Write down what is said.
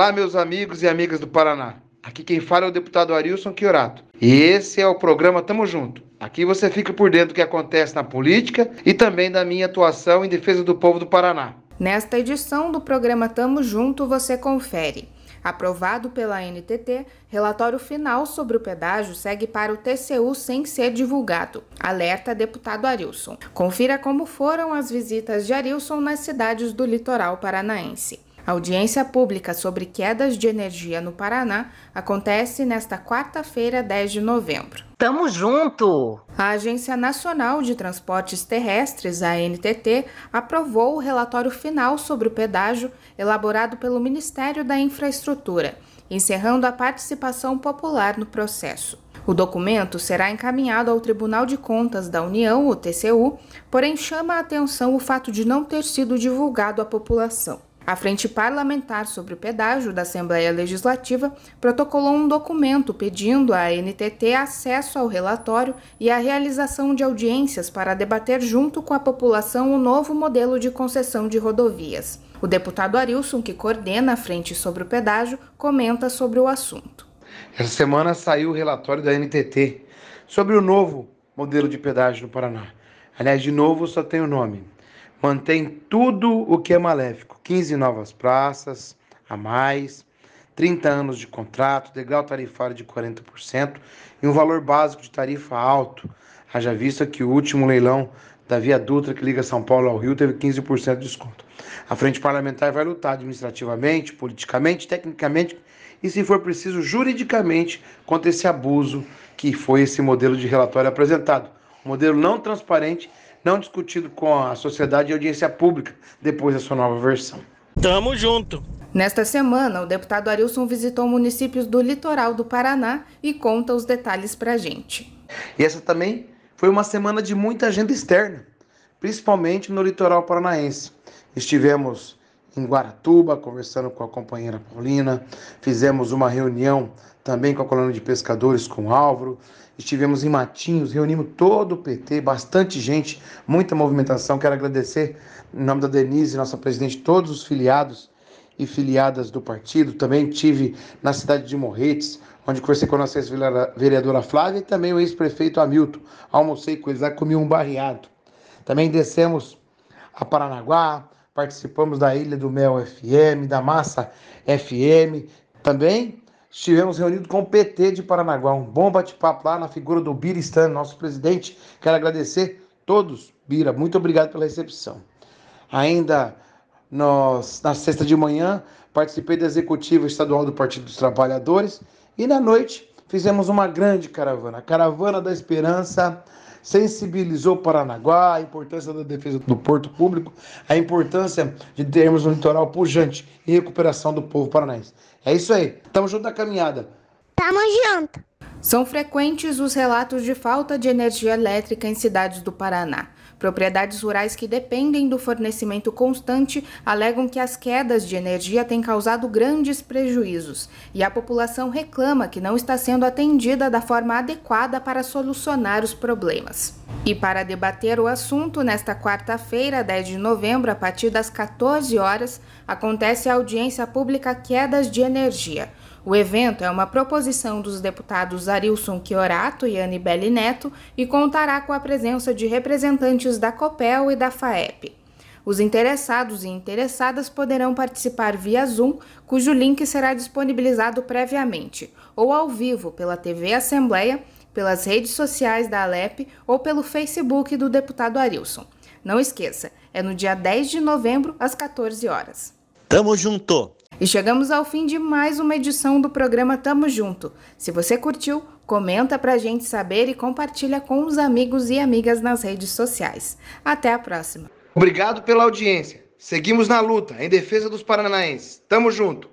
Olá, meus amigos e amigas do Paraná. Aqui quem fala é o deputado Arilson Chiorato. E esse é o programa Tamo Junto. Aqui você fica por dentro do que acontece na política e também da minha atuação em defesa do povo do Paraná. Nesta edição do programa Tamo Junto, você confere. Aprovado pela NTT, relatório final sobre o pedágio segue para o TCU sem ser divulgado. Alerta deputado Arilson. Confira como foram as visitas de Arilson nas cidades do litoral paranaense. A audiência pública sobre quedas de energia no Paraná acontece nesta quarta-feira, 10 de novembro. Tamo junto! A Agência Nacional de Transportes Terrestres, a ANTT, aprovou o relatório final sobre o pedágio elaborado pelo Ministério da Infraestrutura, encerrando a participação popular no processo. O documento será encaminhado ao Tribunal de Contas da União, o TCU, porém chama a atenção o fato de não ter sido divulgado à população. A Frente Parlamentar sobre o Pedágio da Assembleia Legislativa protocolou um documento pedindo à NTT acesso ao relatório e a realização de audiências para debater junto com a população o novo modelo de concessão de rodovias. O deputado Arilson, que coordena a Frente sobre o Pedágio, comenta sobre o assunto. Essa semana saiu o relatório da NTT sobre o novo modelo de pedágio no Paraná. Aliás, de novo, só tem o nome mantém tudo o que é maléfico: 15 novas praças a mais, 30 anos de contrato, degrau tarifário de 40% e um valor básico de tarifa alto. Haja vista que o último leilão da Via Dutra que liga São Paulo ao Rio teve 15% de desconto. A frente parlamentar vai lutar administrativamente, politicamente, tecnicamente e, se for preciso, juridicamente contra esse abuso que foi esse modelo de relatório apresentado. Um modelo não transparente não discutido com a sociedade e audiência pública depois da sua nova versão. Tamo junto! Nesta semana, o deputado Arilson visitou municípios do litoral do Paraná e conta os detalhes pra gente. E essa também foi uma semana de muita agenda externa, principalmente no litoral paranaense. Estivemos em Guaratuba conversando com a companheira Paulina, fizemos uma reunião também com a colônia de pescadores com Álvaro, Estivemos em Matinhos, reunimos todo o PT, bastante gente, muita movimentação. Quero agradecer, em nome da Denise, nossa presidente, todos os filiados e filiadas do partido. Também tive na cidade de Morretes, onde conversei com a nossa ex-vereadora Flávia e também o ex-prefeito Hamilton. Almocei com eles lá, comi um barreado. Também descemos a Paranaguá, participamos da Ilha do Mel FM, da Massa FM. Também estivemos reunidos com o PT de Paranaguá. Um bom bate-papo lá na figura do Bira Stan, nosso presidente. Quero agradecer todos, Bira, muito obrigado pela recepção. Ainda nós, na sexta de manhã, participei da executiva estadual do Partido dos Trabalhadores e na noite fizemos uma grande caravana, a Caravana da Esperança sensibilizou Paranaguá, a importância da defesa do porto público, a importância de termos um litoral pujante e recuperação do povo paranaense. É isso aí. Tamo junto na caminhada. Tamo junto. São frequentes os relatos de falta de energia elétrica em cidades do Paraná. Propriedades rurais que dependem do fornecimento constante alegam que as quedas de energia têm causado grandes prejuízos e a população reclama que não está sendo atendida da forma adequada para solucionar os problemas. E para debater o assunto, nesta quarta-feira, 10 de novembro, a partir das 14 horas, acontece a audiência pública Quedas de Energia o evento é uma proposição dos deputados Arilson Chiorato e Anibele Neto e contará com a presença de representantes da COPEL e da FAEP. Os interessados e interessadas poderão participar via Zoom, cujo link será disponibilizado previamente, ou ao vivo pela TV Assembleia, pelas redes sociais da Alep ou pelo Facebook do deputado Arilson. Não esqueça, é no dia 10 de novembro, às 14 horas. Tamo junto! E chegamos ao fim de mais uma edição do programa Tamo Junto. Se você curtiu, comenta pra gente saber e compartilha com os amigos e amigas nas redes sociais. Até a próxima. Obrigado pela audiência. Seguimos na luta em defesa dos paranaenses. Tamo junto.